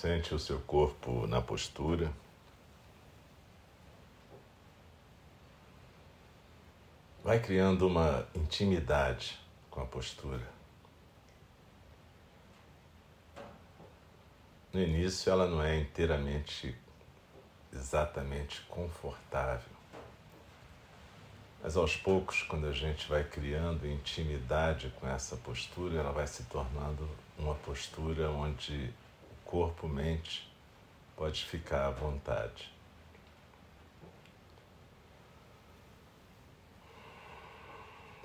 Sente o seu corpo na postura. Vai criando uma intimidade com a postura. No início, ela não é inteiramente, exatamente confortável. Mas aos poucos, quando a gente vai criando intimidade com essa postura, ela vai se tornando uma postura onde corpo, mente pode ficar à vontade.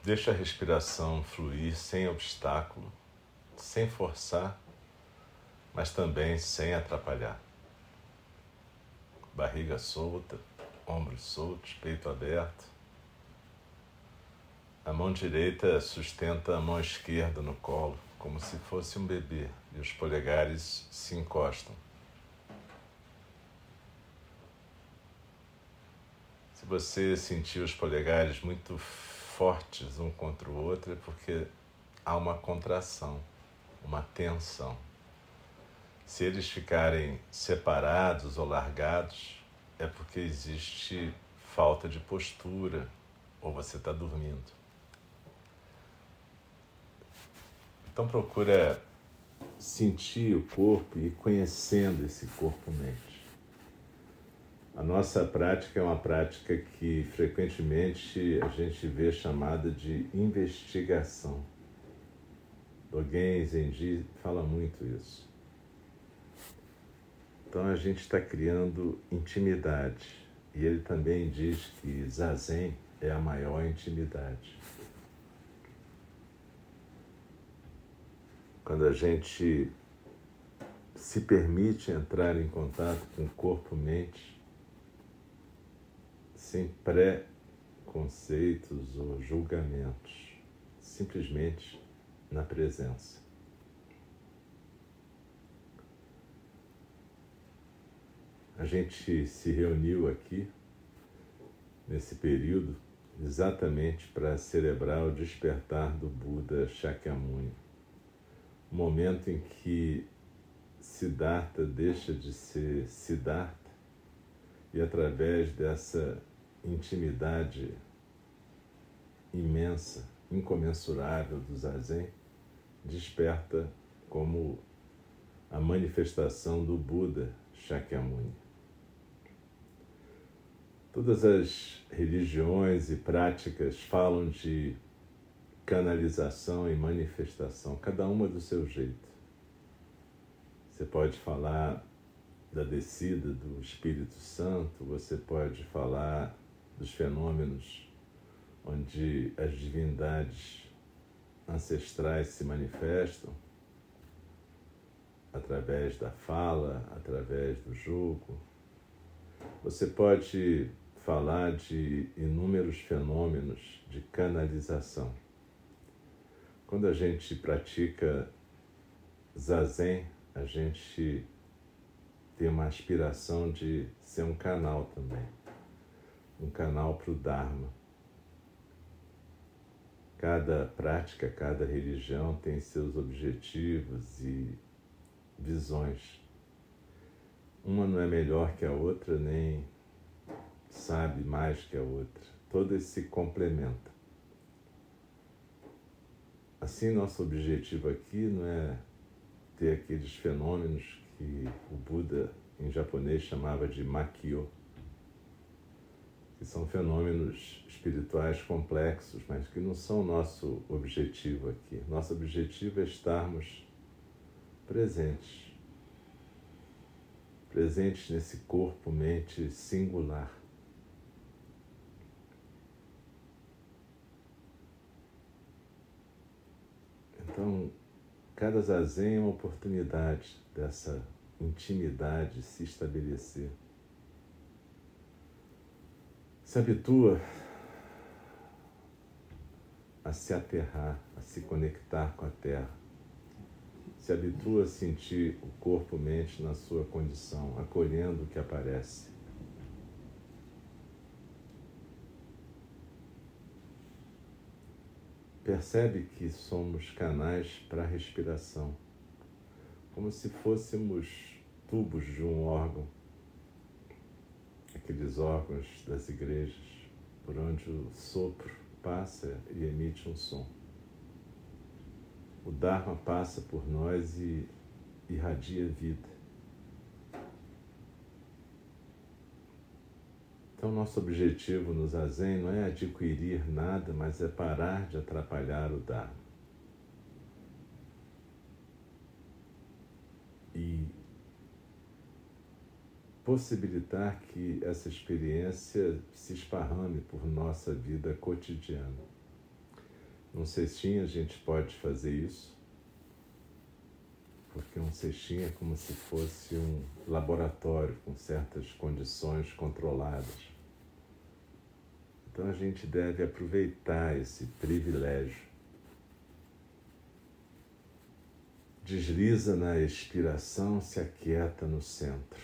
Deixa a respiração fluir sem obstáculo, sem forçar, mas também sem atrapalhar. Barriga solta, ombros soltos, peito aberto a mão direita sustenta a mão esquerda no colo, como se fosse um bebê, e os polegares se encostam. Se você sentir os polegares muito fortes um contra o outro, é porque há uma contração, uma tensão. Se eles ficarem separados ou largados, é porque existe falta de postura ou você está dormindo. Então procura sentir o corpo e conhecendo esse corpo-mente. A nossa prática é uma prática que frequentemente a gente vê chamada de investigação. Dogen Zenji fala muito isso. Então a gente está criando intimidade. E ele também diz que Zazen é a maior intimidade. Quando a gente se permite entrar em contato com corpo-mente, sem pré-conceitos ou julgamentos, simplesmente na presença. A gente se reuniu aqui nesse período exatamente para celebrar o despertar do Buda Shakyamuni momento em que Siddhartha deixa de ser Siddhartha e através dessa intimidade imensa, incomensurável do Zazen, desperta como a manifestação do Buda Shakyamuni. Todas as religiões e práticas falam de canalização e manifestação, cada uma do seu jeito. Você pode falar da descida do Espírito Santo, você pode falar dos fenômenos onde as divindades ancestrais se manifestam através da fala, através do jogo. Você pode falar de inúmeros fenômenos de canalização. Quando a gente pratica zazen, a gente tem uma aspiração de ser um canal também, um canal para o Dharma. Cada prática, cada religião tem seus objetivos e visões. Uma não é melhor que a outra, nem sabe mais que a outra. Todas se complementam. Assim, nosso objetivo aqui não é ter aqueles fenômenos que o Buda em japonês chamava de makyo, que são fenômenos espirituais complexos, mas que não são nosso objetivo aqui. Nosso objetivo é estarmos presentes, presentes nesse corpo-mente singular. Então, cada zazen é uma oportunidade dessa intimidade se estabelecer. Se habitua a se aterrar, a se conectar com a terra. Se habitua a sentir o corpo-mente na sua condição, acolhendo o que aparece. Percebe que somos canais para a respiração, como se fôssemos tubos de um órgão, aqueles órgãos das igrejas, por onde o sopro passa e emite um som. O Dharma passa por nós e irradia vida. Então, nosso objetivo no Zazen não é adquirir nada, mas é parar de atrapalhar o Dharma. E possibilitar que essa experiência se esparrame por nossa vida cotidiana. Num cestinho a gente pode fazer isso, porque um cestinho é como se fosse um laboratório com certas condições controladas. Então a gente deve aproveitar esse privilégio. Desliza na expiração, se aquieta no centro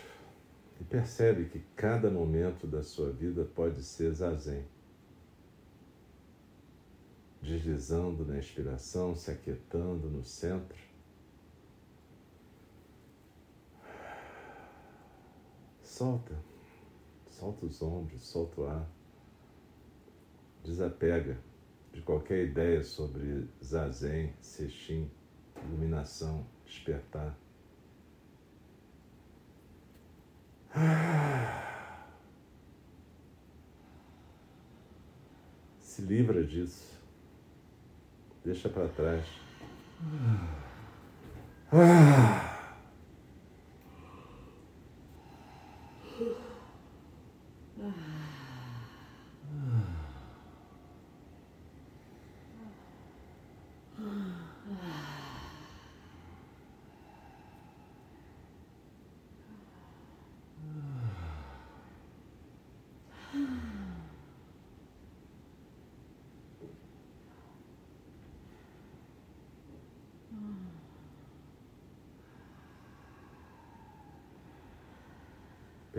e percebe que cada momento da sua vida pode ser zazen. Deslizando na expiração, se aquietando no centro. Solta, solta os ombros, solta o ar. Desapega de qualquer ideia sobre zazen, sexim, iluminação, despertar. Se livra disso. Deixa para trás. Ah.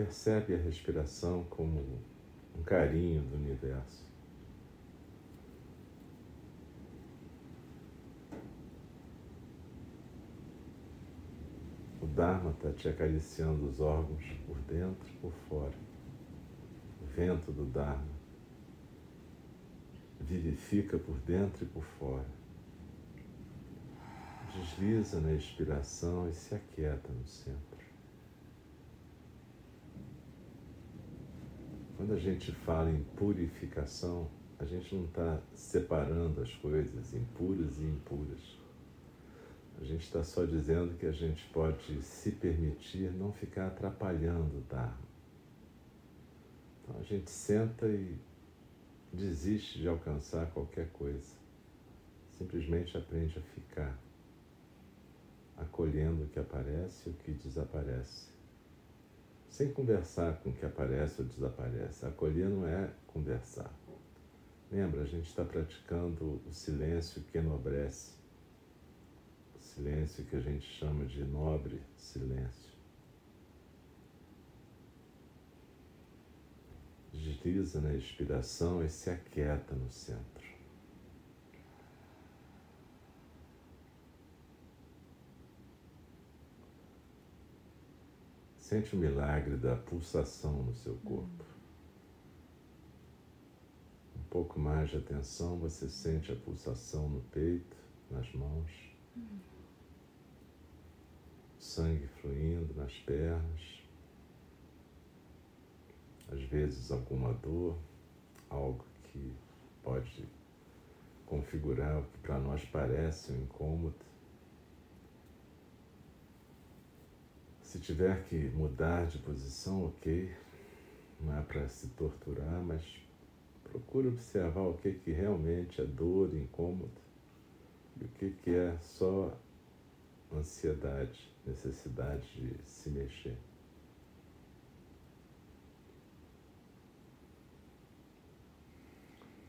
Percebe a respiração como um carinho do universo. O Dharma está te acariciando os órgãos por dentro e por fora. O vento do Dharma vivifica por dentro e por fora. Desliza na expiração e se aquieta no centro. Quando a gente fala em purificação, a gente não está separando as coisas em puras e impuras. A gente está só dizendo que a gente pode se permitir não ficar atrapalhando o Dharma. Então a gente senta e desiste de alcançar qualquer coisa. Simplesmente aprende a ficar, acolhendo o que aparece e o que desaparece sem conversar com o que aparece ou desaparece. Acolher não é conversar. Lembra, a gente está praticando o silêncio que enobrece, o silêncio que a gente chama de nobre silêncio. Desliza na expiração e se aquieta no centro. Sente o milagre da pulsação no seu corpo. Um pouco mais de atenção, você sente a pulsação no peito, nas mãos. Sangue fluindo nas pernas. Às vezes alguma dor, algo que pode configurar o que para nós parece um incômodo. Se tiver que mudar de posição, ok. Não é para se torturar, mas procure observar o que, que realmente é dor, incômodo e o que, que é só ansiedade, necessidade de se mexer.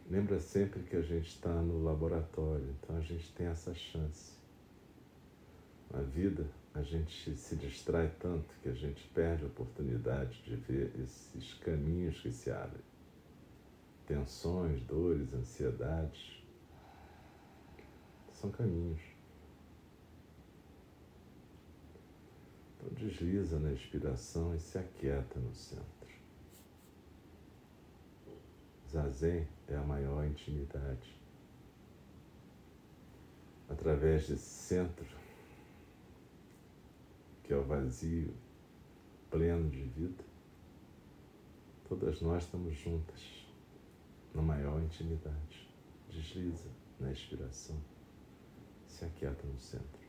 Lembra sempre que a gente está no laboratório, então a gente tem essa chance. A vida a gente se distrai tanto que a gente perde a oportunidade de ver esses caminhos que se abrem. Tensões, dores, ansiedades. São caminhos. Então desliza na expiração e se aquieta no centro. Zazen é a maior intimidade. Através desse centro, que é o vazio pleno de vida, todas nós estamos juntas na maior intimidade. Desliza na expiração, se aquieta no centro.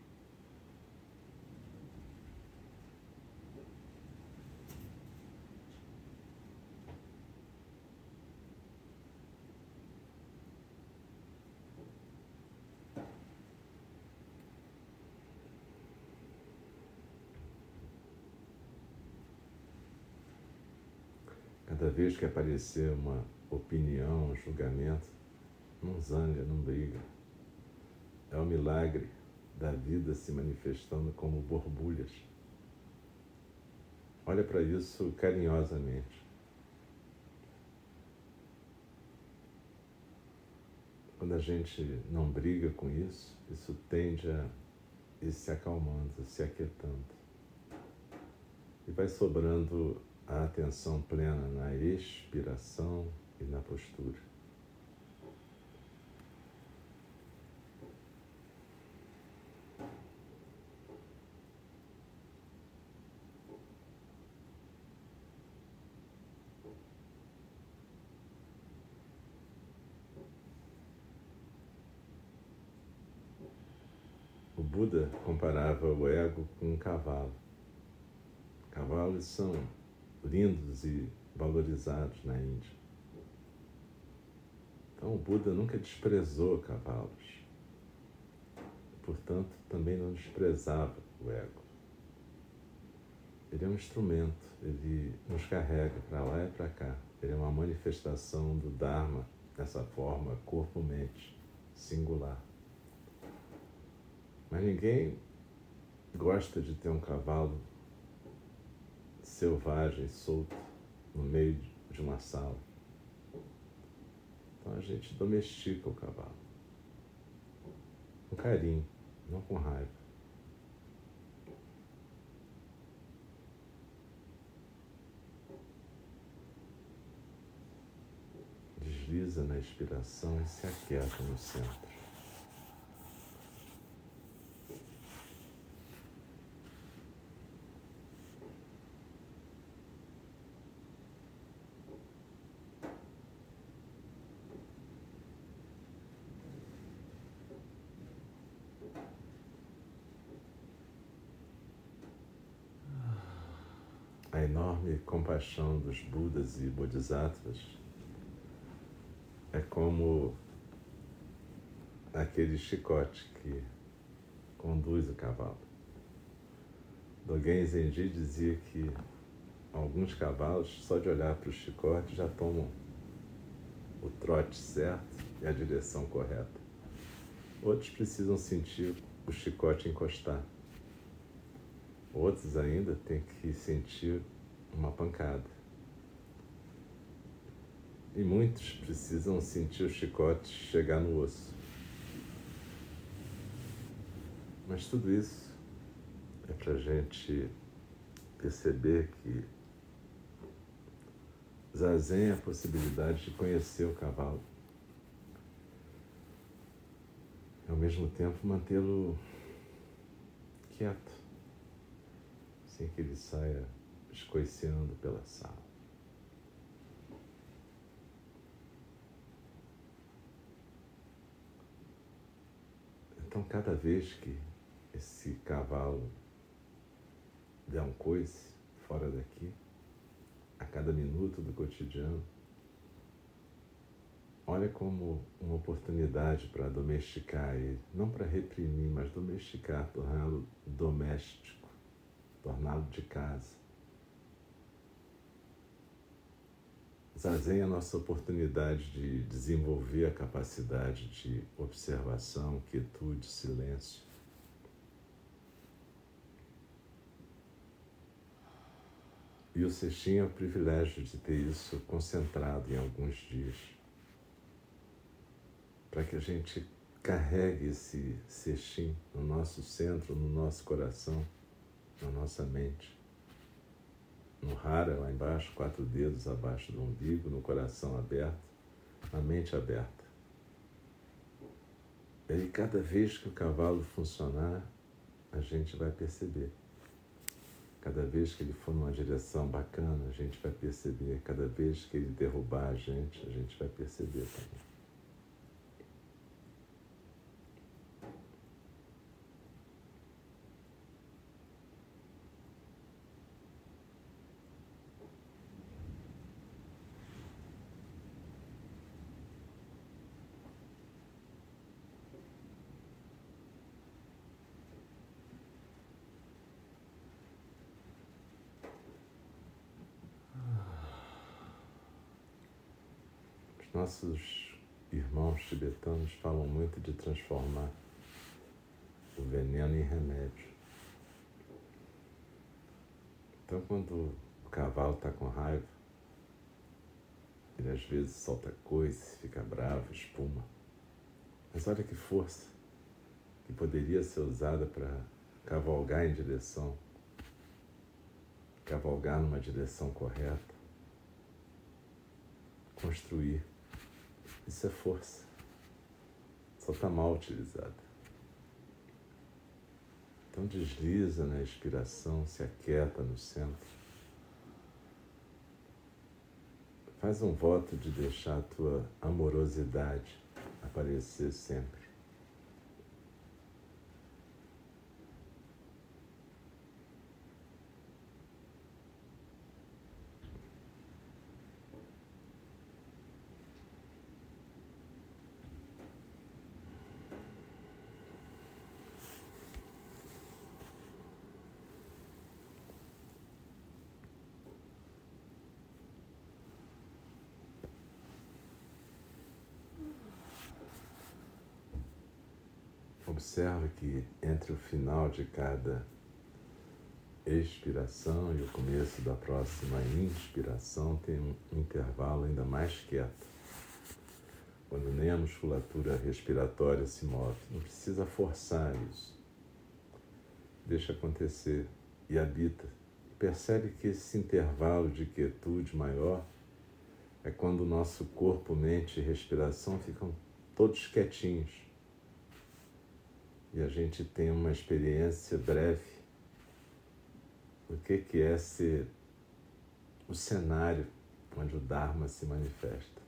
Cada vez que aparecer uma opinião, um julgamento, não zanga, não briga. É o milagre da vida se manifestando como borbulhas. Olha para isso carinhosamente. Quando a gente não briga com isso, isso tende a ir se acalmando, se aquietando. E vai sobrando a atenção plena na expiração e na postura. O Buda comparava o ego com um cavalo. Cavalos são lindos e valorizados na Índia. Então o Buda nunca desprezou cavalos. Portanto, também não desprezava o ego. Ele é um instrumento, ele nos carrega para lá e para cá. Ele é uma manifestação do Dharma dessa forma corpo-mente, singular. Mas ninguém gosta de ter um cavalo selvagem, solto, no meio de uma sala. Então a gente domestica o cavalo. Com carinho, não com raiva. Desliza na expiração e se aquieta no centro. a enorme compaixão dos Budas e Bodhisattvas é como aquele chicote que conduz o cavalo. Dogen Zenji dizia que alguns cavalos, só de olhar para o chicote, já tomam o trote certo e a direção correta. Outros precisam sentir o chicote encostar. Outros ainda têm que sentir uma pancada. E muitos precisam sentir o chicote chegar no osso. Mas tudo isso é para a gente perceber que Zazen é a possibilidade de conhecer o cavalo. E ao mesmo tempo mantê-lo quieto sem que ele saia escoiciando pela sala. Então, cada vez que esse cavalo der um coice fora daqui, a cada minuto do cotidiano, olha como uma oportunidade para domesticar ele, não para reprimir, mas domesticar, torná-lo doméstico torná-lo de casa. Zazen é a nossa oportunidade de desenvolver a capacidade de observação, quietude, silêncio. E o Sextim é o privilégio de ter isso concentrado em alguns dias. Para que a gente carregue esse Sextim no nosso centro, no nosso coração na nossa mente. No rara, lá embaixo, quatro dedos abaixo do umbigo, no coração aberto, na mente aberta. E aí, cada vez que o cavalo funcionar, a gente vai perceber. Cada vez que ele for numa direção bacana, a gente vai perceber. Cada vez que ele derrubar a gente, a gente vai perceber também. Nossos irmãos tibetanos falam muito de transformar o veneno em remédio. Então, quando o cavalo está com raiva, ele às vezes solta coice, fica bravo, espuma. Mas olha que força que poderia ser usada para cavalgar em direção, cavalgar numa direção correta, construir isso é força. Só está mal utilizada. Então desliza na expiração, se aquieta no centro. Faz um voto de deixar a tua amorosidade aparecer sempre. Observe que entre o final de cada expiração e o começo da próxima inspiração tem um intervalo ainda mais quieto, quando nem a musculatura respiratória se move. Não precisa forçar isso. Deixa acontecer e habita. Percebe que esse intervalo de quietude maior é quando o nosso corpo, mente e respiração ficam todos quietinhos e a gente tem uma experiência breve do que, que é ser o cenário onde o Dharma se manifesta.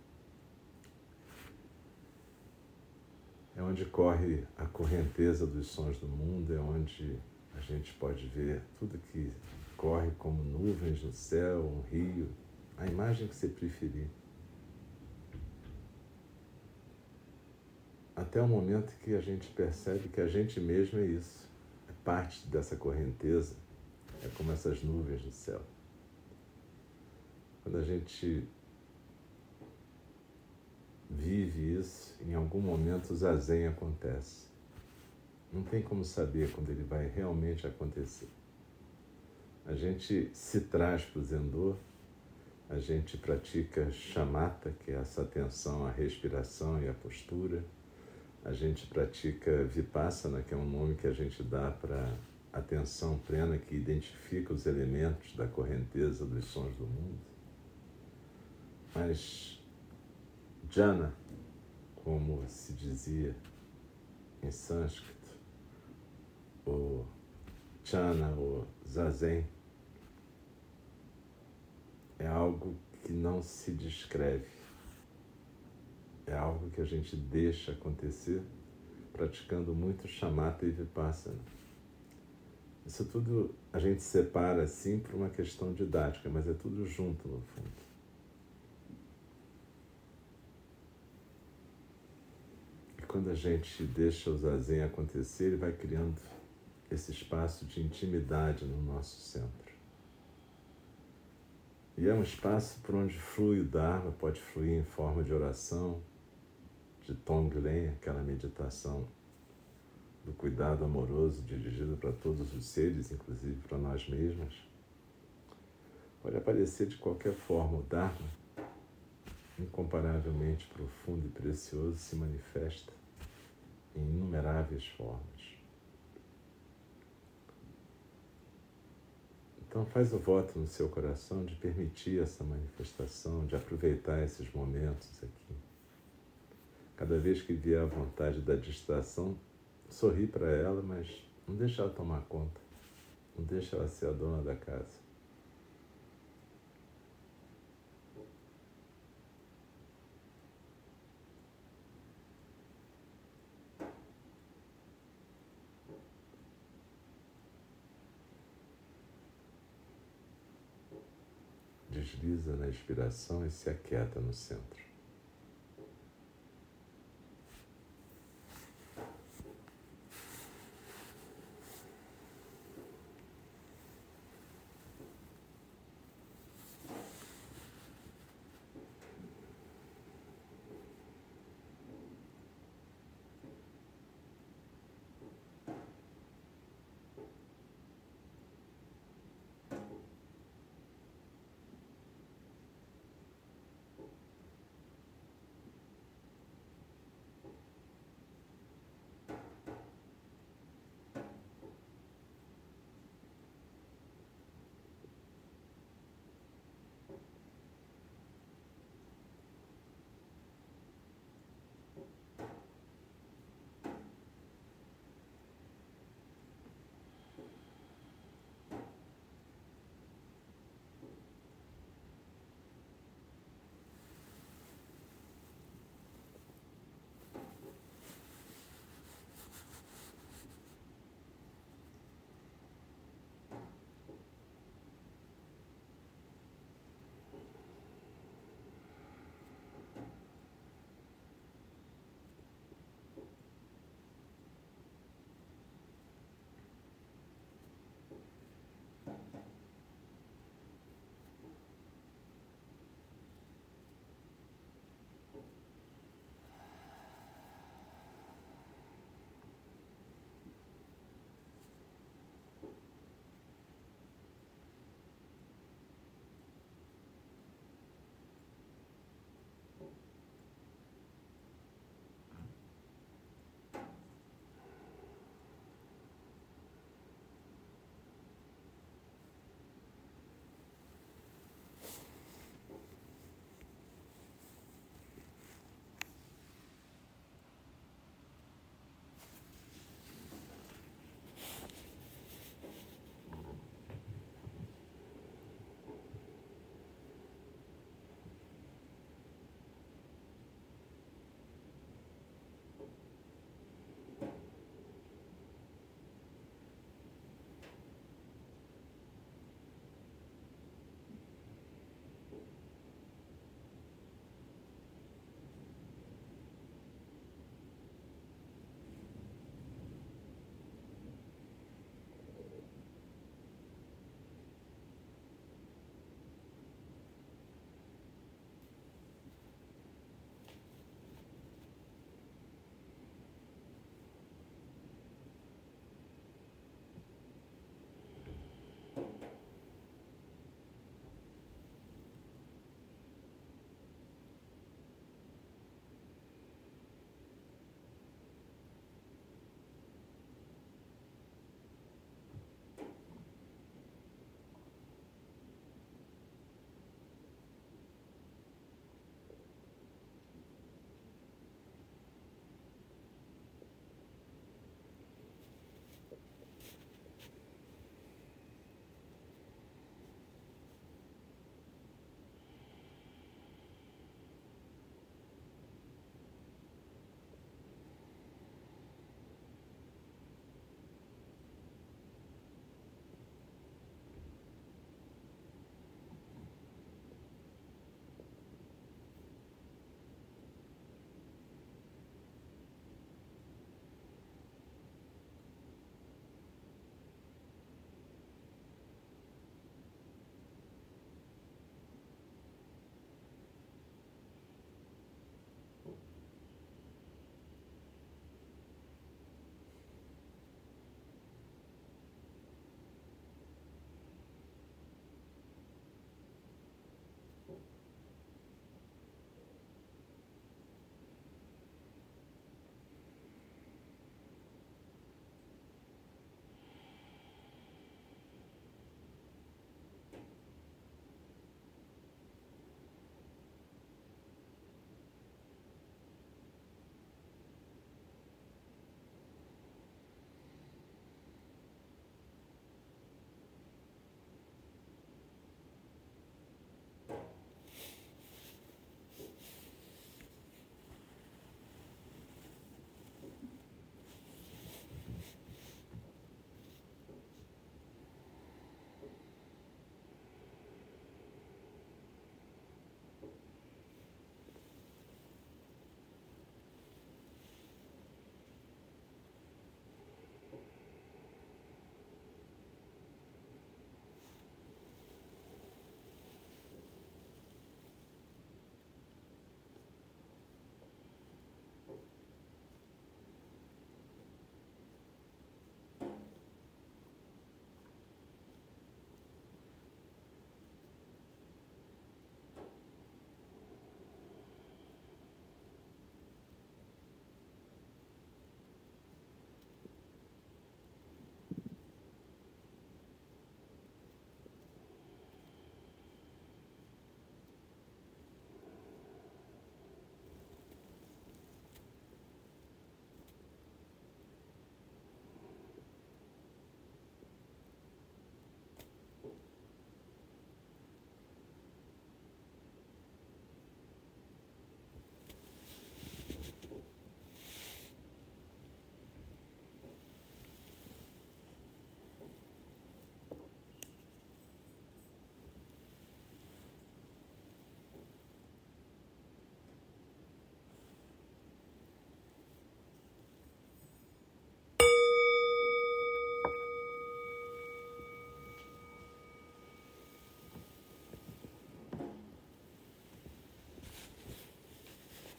É onde corre a correnteza dos sons do mundo, é onde a gente pode ver tudo que corre como nuvens no céu, um rio, a imagem que você preferir. Até o momento que a gente percebe que a gente mesmo é isso, é parte dessa correnteza, é como essas nuvens no céu. Quando a gente vive isso, em algum momento o zazen acontece. Não tem como saber quando ele vai realmente acontecer. A gente se traz para o Zendô, a gente pratica chamata, que é essa atenção à respiração e à postura a gente pratica Vipassana, que é um nome que a gente dá para atenção plena que identifica os elementos da correnteza dos sons do mundo. Mas jhana, como se dizia em sânscrito, ou chana, ou zazen, é algo que não se descreve é algo que a gente deixa acontecer praticando muito chamata e vipassana. Isso tudo a gente separa assim por uma questão didática, mas é tudo junto no fundo. E quando a gente deixa o zazen acontecer, ele vai criando esse espaço de intimidade no nosso centro. E é um espaço por onde flui o Dharma, pode fluir em forma de oração, de Tonglen, aquela meditação do cuidado amoroso dirigido para todos os seres, inclusive para nós mesmos, pode aparecer de qualquer forma. O Dharma, incomparavelmente profundo e precioso, se manifesta em inumeráveis formas. Então faz o voto no seu coração de permitir essa manifestação, de aproveitar esses momentos aqui. Cada vez que vier a vontade da distração, sorri para ela, mas não deixa ela tomar conta. Não deixa ela ser a dona da casa. desliza na inspiração e se aquieta no centro.